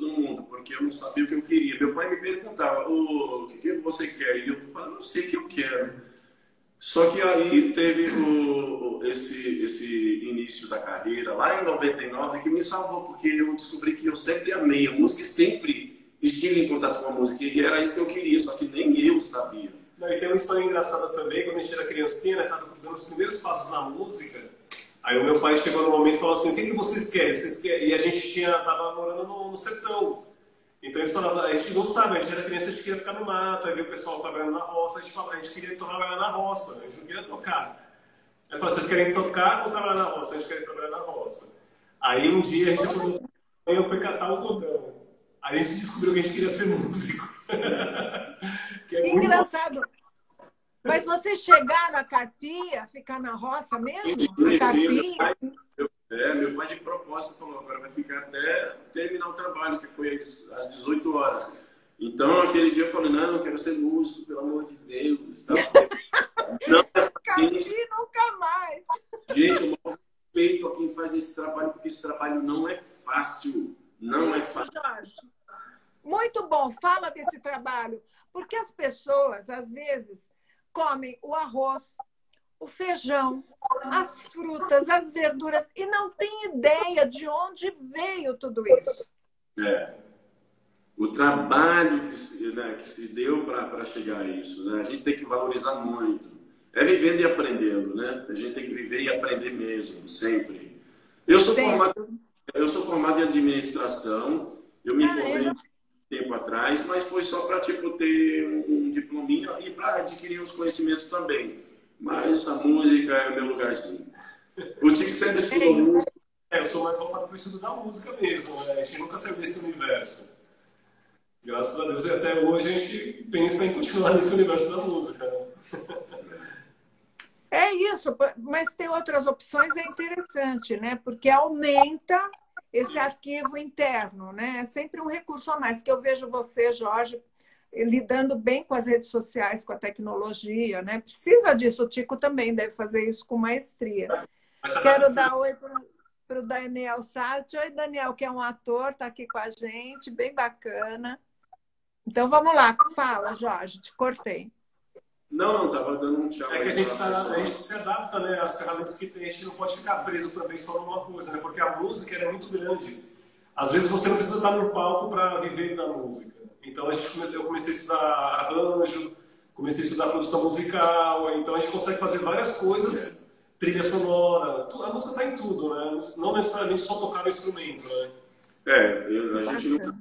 no mundo, porque eu não sabia o que eu queria. Meu pai me perguntava, o que, você quer? E eu falava, não sei o que eu quero. Só que aí teve o, esse, esse início da carreira, lá em 99, que me salvou, porque eu descobri que eu sempre amei a música e sempre estive em contato com a música. E era isso que eu queria, só que nem eu sabia. Não, e tem uma história engraçada também, quando a gente era criancinha, né, dando os primeiros passos na música, Aí o meu pai chegou no momento e falou assim, o que, que vocês querem? Vocês querem? E a gente tinha, tava morando no, no sertão. Então eles falavam, a gente gostava, a gente era criança, a gente queria ficar no mato, aí viu o pessoal trabalhando na roça, a gente falava, a gente queria trabalhar na roça, a gente não queria tocar. Aí falou, vocês querem tocar ou trabalhar na roça? A gente quer trabalhar na roça. Aí um dia a gente acordou, eu fui catar o algodão. Aí a gente descobriu que a gente queria ser músico. que é Engraçado. Mas vocês chegaram a Carpia, ficar na roça mesmo? Sim, sim, meu, é, meu pai de propósito falou, agora vai ficar até terminar o trabalho, que foi às, às 18 horas. Então, aquele dia eu falei, não, eu quero ser músico, pelo amor de Deus. Tá? não é Carpia nunca mais. Gente, eu não respeito a quem faz esse trabalho, porque esse trabalho não é fácil. Não é fácil. Jorge, muito bom, fala desse trabalho. Porque as pessoas, às vezes, comem o arroz, o feijão, as frutas, as verduras e não tem ideia de onde veio tudo isso. É. O trabalho que se, né, que se deu para chegar a isso, né? a gente tem que valorizar muito. É vivendo e aprendendo, né? A gente tem que viver e aprender mesmo, sempre. Eu sou, formado, eu sou formado em administração, eu me formei tempo atrás, mas foi só para tipo, ter um, um diplominha e para adquirir uns conhecimentos também. Mas a música é o meu lugarzinho. O Tico sempre estudou música. É, eu sou mais voltado para o estudo da música mesmo. Né? A gente nunca saiu desse universo. Graças a Deus, e até hoje a gente pensa em continuar nesse universo da música. Né? É isso, mas ter outras opções é interessante, né? Porque aumenta esse arquivo interno, né? É sempre um recurso a mais que eu vejo você, Jorge, lidando bem com as redes sociais, com a tecnologia, né? Precisa disso, o Tico também deve fazer isso com maestria. Quero dar oi para o Daniel Sati. Oi, Daniel, que é um ator, está aqui com a gente, bem bacana. Então vamos lá, fala, Jorge, te cortei. Não, não, estava dando um tchau. É que a gente, tá, a gente se adapta né, às ferramentas que tem, a gente não pode ficar preso também só numa coisa, né? Porque a música é muito grande. Às vezes você não precisa estar no palco para viver da música. Então a gente come... eu comecei a estudar arranjo, comecei a estudar produção musical, então a gente consegue fazer várias coisas, trilha sonora, a música está em tudo, né? Não necessariamente só tocar o instrumento, né? É, a gente nunca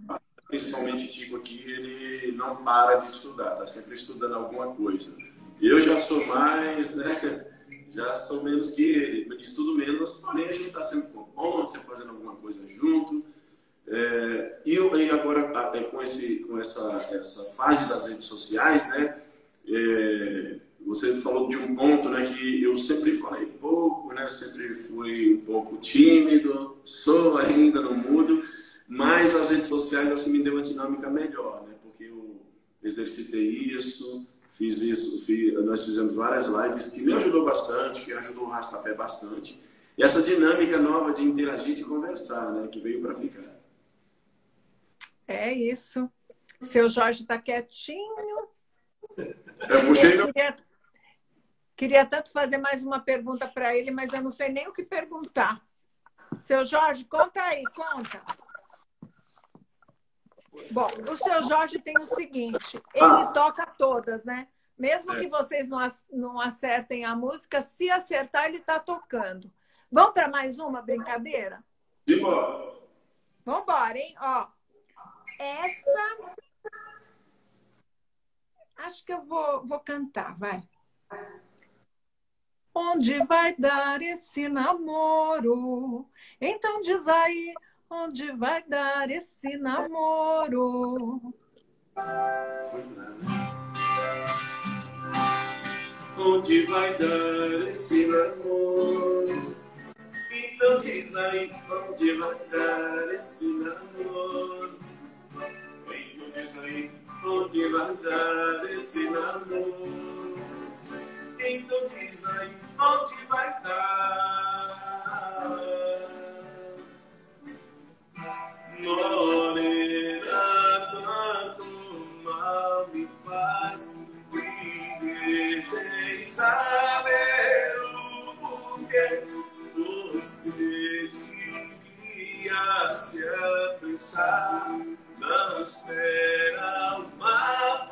principalmente Tico aqui, ele não para de estudar, está sempre estudando alguma coisa. Eu já sou mais, né? Já sou menos que ele, estudo menos, porém a gente está sempre compondo, sempre fazendo alguma coisa junto. É, e, agora, é, com, esse, com essa, essa fase das redes sociais, né? É, você falou de um ponto né, que eu sempre falei pouco, né? Sempre fui um pouco tímido, sou ainda, não mudo mas as redes sociais assim me deu uma dinâmica melhor, né? Porque eu exercitei isso, fiz isso, fiz, nós fizemos várias lives que me ajudou bastante, que ajudou o Rastapé bastante. E essa dinâmica nova de interagir, de conversar, né? Que veio para ficar. É isso. Seu Jorge está quietinho. Eu puxei meu... queria, queria tanto fazer mais uma pergunta para ele, mas eu não sei nem o que perguntar. Seu Jorge, conta aí, conta. Bom, o seu Jorge tem o seguinte: ele toca todas, né? Mesmo que vocês não acertem a música, se acertar, ele está tocando. Vamos para mais uma brincadeira? Simbora. Vamos embora, hein? Ó, essa. Acho que eu vou, vou cantar, vai. Onde vai dar esse namoro? Então diz aí Onde vai dar esse namoro? Onde vai dar esse namoro? Então diz aí, onde vai dar esse namoro? Então diz aí, onde vai dar esse namoro? Então diz aí, onde vai dar? Morena, tanto mal me faz viver saber o porquê. Você devia se apressar, não espera o mar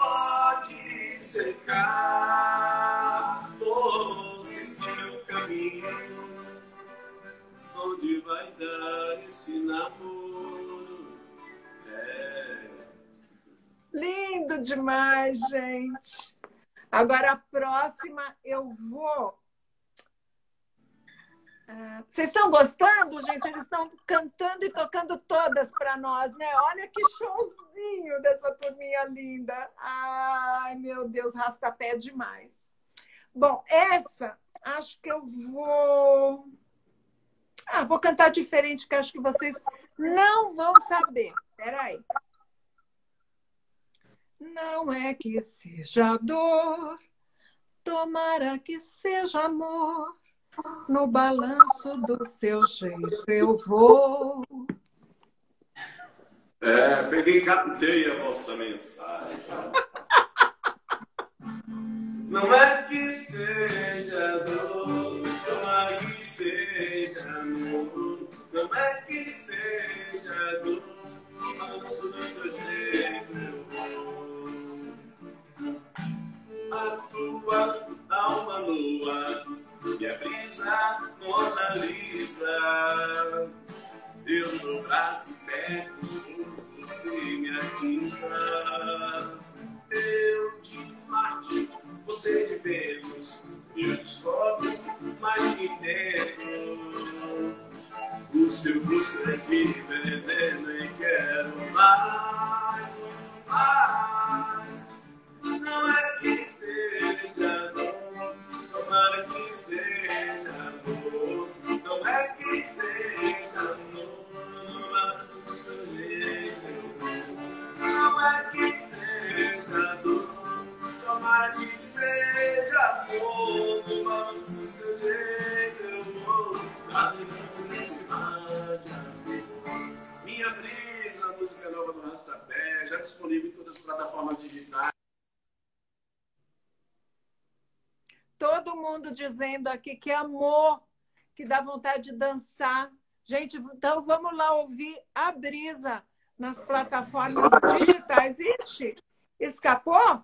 Demais, gente. Agora a próxima eu vou. Ah, vocês estão gostando, gente? Eles estão cantando e tocando todas para nós, né? Olha que showzinho dessa turminha linda. Ai, meu Deus, rastapé demais. Bom, essa acho que eu vou. Ah, vou cantar diferente, que acho que vocês não vão saber. Peraí. Não é que seja dor, tomara que seja amor. No balanço do seu jeito eu vou. É, peguei captei a vossa mensagem. Não é que seja dor, tomara que seja amor. Não é que seja dor, no balanço do seu jeito a tua alma nua, minha brisa Mona Lisa. Eu sou braço e pé, você me atiça. Eu de Marte, você de Vênus, eu descobro mais que dentro. O seu rosto é de veneno e quero mais, mais. Não é que seja bom, tomara que seja amor, Não é que seja amor, mas o seu jeito. Não é que seja bom, tomara é que seja amor, mas o seu jeito. Eu cidade, amor. Minha brisa, música nova do Rastapé, já disponível em todas as plataformas digitais. Todo mundo dizendo aqui que amor, que dá vontade de dançar. Gente, então vamos lá ouvir a Brisa nas plataformas digitais. Ixi, escapou?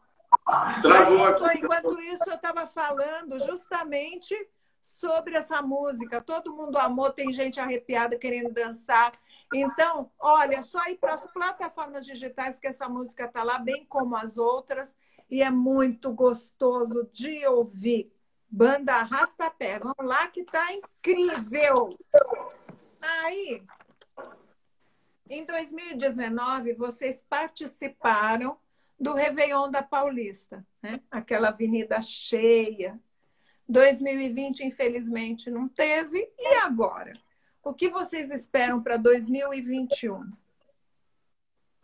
Travou aqui. enquanto isso, eu estava falando justamente sobre essa música. Todo mundo amou, tem gente arrepiada querendo dançar. Então, olha, só ir para as plataformas digitais que essa música está lá, bem como as outras, e é muito gostoso de ouvir. Banda Arrastapé. Vamos lá que tá incrível. Aí, em 2019, vocês participaram do Réveillon da Paulista, né? Aquela avenida cheia. 2020, infelizmente, não teve. E agora? O que vocês esperam para 2021?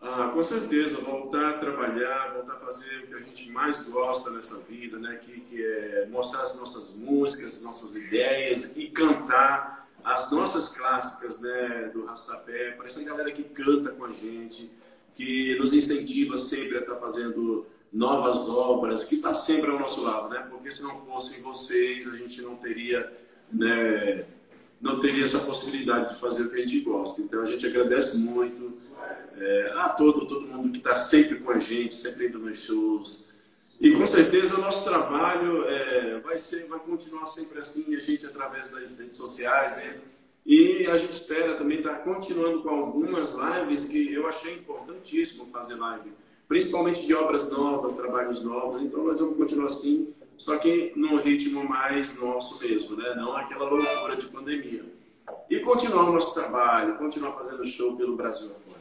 Ah, com certeza, voltar a trabalhar, voltar a fazer o que a gente mais gosta nessa vida, né? Que, que é mostrar as nossas músicas, nossas ideias e cantar as nossas clássicas, né? Do Rastapé, para essa galera que canta com a gente, que nos incentiva sempre a estar fazendo novas obras, que está sempre ao nosso lado, né? Porque se não fossem vocês, a gente não teria, né? Não teria essa possibilidade de fazer o que a gente gosta. Então a gente agradece muito todo, todo mundo que está sempre com a gente, sempre indo nos shows. E com certeza o nosso trabalho é, vai, ser, vai continuar sempre assim, a gente através das redes sociais, né? E a gente espera também estar continuando com algumas lives que eu achei importantíssimo fazer live, principalmente de obras novas, trabalhos novos. Então nós vamos continuar assim, só que num ritmo mais nosso mesmo, né? Não aquela loucura de pandemia. E continuar o nosso trabalho, continuar fazendo show pelo Brasil afora.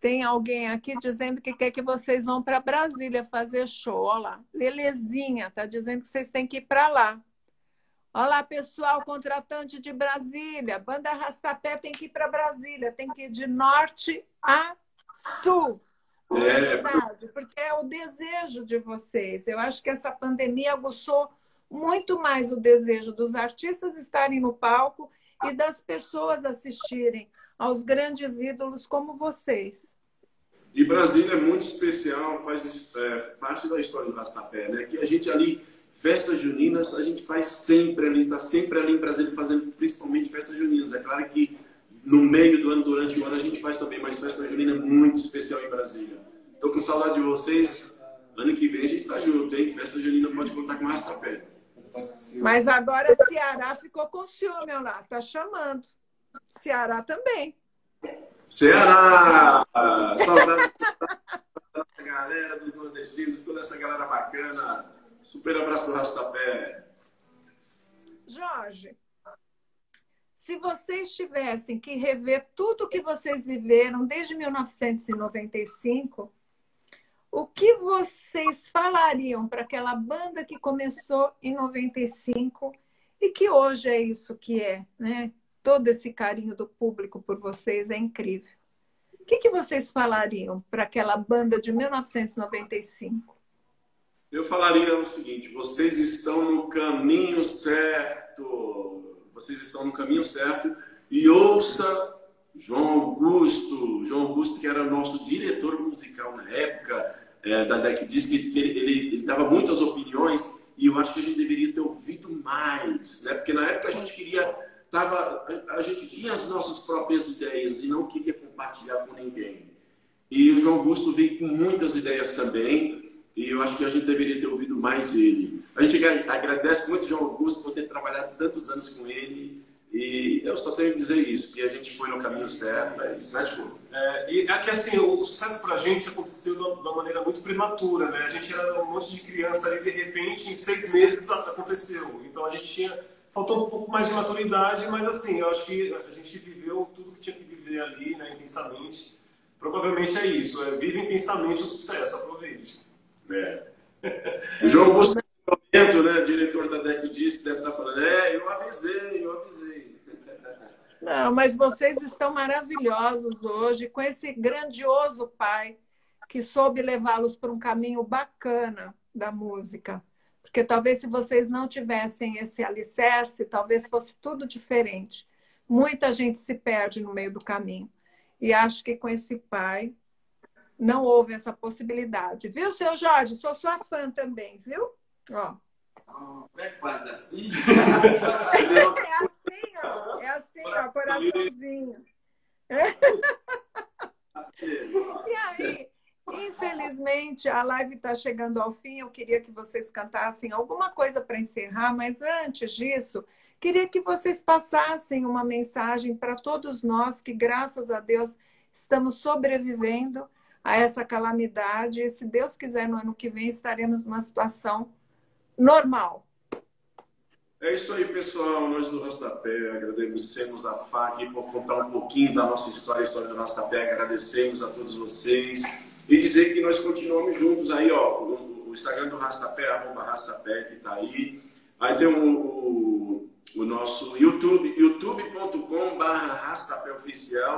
Tem alguém aqui dizendo que quer que vocês vão para Brasília fazer show. Olha lá. Lelezinha está dizendo que vocês têm que ir para lá. Olá, pessoal, contratante de Brasília. Banda Rastapé tem que ir para Brasília, tem que ir de norte a sul. É. Verdade, porque é o desejo de vocês. Eu acho que essa pandemia aguçou muito mais o desejo dos artistas estarem no palco e das pessoas assistirem aos grandes ídolos como vocês. E Brasília é muito especial, faz é, parte da história do Rastapé, né? Que a gente ali festas juninas a gente faz sempre ali, está sempre ali em Brasília fazendo principalmente festas juninas. É claro que no meio do ano, durante o ano, a gente faz também, mas festa junina é muito especial em Brasília. Estou com saudade de vocês. Ano que vem a gente está junto, hein? Festa junina pode contar com Rastapé. Mas agora Ceará ficou com ciúme, olha lá, tá chamando. Ceará também. Ceará! Saudade da galera, dos nordestinos, toda essa galera bacana. Super abraço do Rastapé. Jorge, se vocês tivessem que rever tudo que vocês viveram desde 1995, o que vocês falariam para aquela banda que começou em 95 e que hoje é isso que é, né? Todo esse carinho do público por vocês é incrível. O que, que vocês falariam para aquela banda de 1995? Eu falaria o seguinte: vocês estão no caminho certo. Vocês estão no caminho certo e ouça João Augusto. João Augusto, que era nosso diretor musical na época é, da DEC Diz, que ele, ele, dava muitas opiniões e eu acho que a gente deveria ter ouvido mais, né? Porque na época a gente queria, tava, a gente tinha as nossas próprias ideias e não queria compartilhar com ninguém. E o João Augusto veio com muitas ideias também. E eu acho que a gente deveria ter ouvido mais ele. A gente agradece muito João Augusto por ter trabalhado tantos anos com ele. E eu só tenho que dizer isso, que a gente foi no caminho certo. É isso, né, tipo? É, e é que assim, o sucesso pra gente aconteceu de uma maneira muito prematura, né? A gente era um monte de criança ali, de repente, em seis meses aconteceu. Então a gente tinha. Faltou um pouco mais de maturidade, mas assim, eu acho que a gente viveu tudo que tinha que viver ali, né, intensamente. Provavelmente é isso, é vive intensamente o sucesso, aproveite. É. O João Augusto, momento, né, diretor da DEC Disc, deve estar falando, é, eu avisei, eu avisei. Não, mas vocês estão maravilhosos hoje, com esse grandioso pai que soube levá-los para um caminho bacana da música. Porque talvez se vocês não tivessem esse alicerce, talvez fosse tudo diferente. Muita gente se perde no meio do caminho. E acho que com esse pai não houve essa possibilidade. Viu, seu Jorge? Sou sua fã também, viu? Ó. É quase assim? é assim, ó. É assim, ó, coraçãozinho. E aí, infelizmente, a live está chegando ao fim. Eu queria que vocês cantassem alguma coisa para encerrar, mas antes disso, queria que vocês passassem uma mensagem para todos nós que, graças a Deus, estamos sobrevivendo a essa calamidade. E se Deus quiser, no ano que vem estaremos numa situação normal. É isso aí, pessoal. Nós do Rastapé agradecemos a FAC por contar um pouquinho da nossa história, a história do Rastapé. Agradecemos a todos vocês e dizer que nós continuamos juntos aí, ó. O Instagram do Rastapé, arroba Rastapé, que tá aí. Aí tem o, o, nosso YouTube, youtube.com.br Rastapé Oficial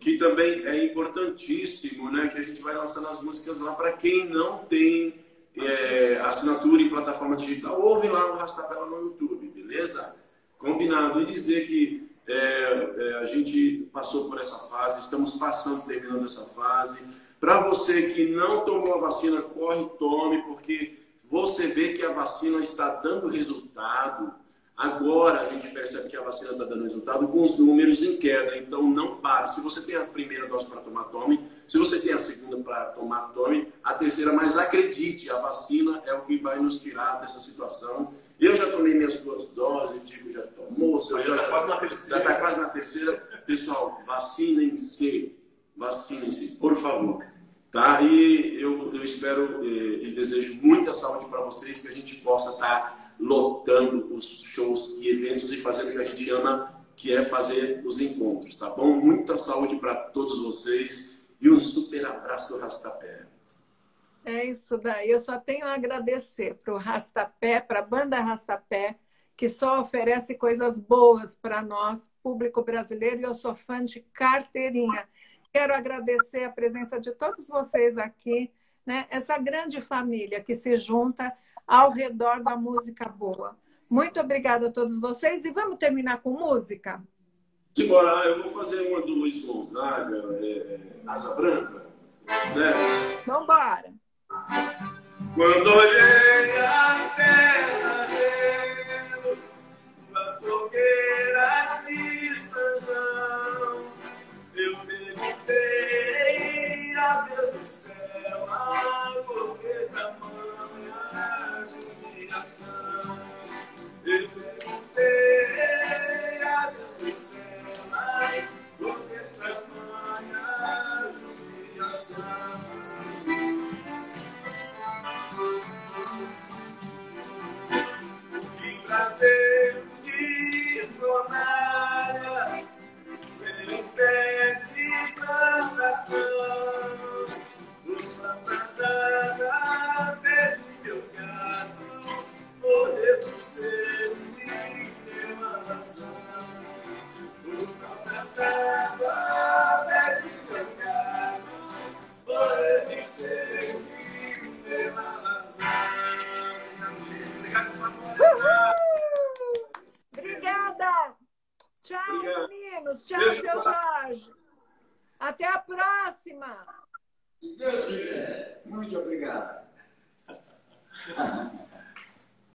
que também é importantíssimo, né? Que a gente vai lançando as músicas lá para quem não tem é, assinatura em plataforma digital. Ouve lá o Rastapela no YouTube, beleza? Combinado. E dizer que é, é, a gente passou por essa fase, estamos passando, terminando essa fase. Para você que não tomou a vacina, corre, tome, porque você vê que a vacina está dando resultado Agora a gente percebe que a vacina está dando resultado com os números em queda, então não pare. Se você tem a primeira dose para tomar, tome. Se você tem a segunda para tomar, tome. A terceira, mas acredite, a vacina é o que vai nos tirar dessa situação. Eu já tomei minhas duas doses, o Tico já tomou, seu já está quase na terceira. Já está quase na terceira. Pessoal, vacinem-se. Vacinem-se, por favor. Tá? E eu, eu espero eh, e desejo muita saúde para vocês, que a gente possa estar. Tá lotando os shows e eventos e fazendo o que a gente ama, que é fazer os encontros, tá bom? Muita saúde para todos vocês e um super abraço do Rastapé. É isso daí. Eu só tenho a agradecer para o Rastapé, para a banda Rastapé, que só oferece coisas boas para nós, público brasileiro, e eu sou fã de carteirinha. Quero agradecer a presença de todos vocês aqui, né? essa grande família que se junta ao redor da música boa. Muito obrigada a todos vocês e vamos terminar com música? Simbora, eu vou fazer uma do Luiz Gonzaga, é, Asa Branca. Né? Vamos embora. Quando olhei a terra ardendo, uma fogueira de São João, eu perguntei a Deus do céu, a que tamanha judiação? Eu perguntei a Deus do céu, ai, que tamanha judiação? Que prazer de fornalha, pelo pé Obrigada! Tchau, Obrigado. meninos! Tchau, Beijo seu Jorge! Até a próxima! Deus quiser. Muito obrigado.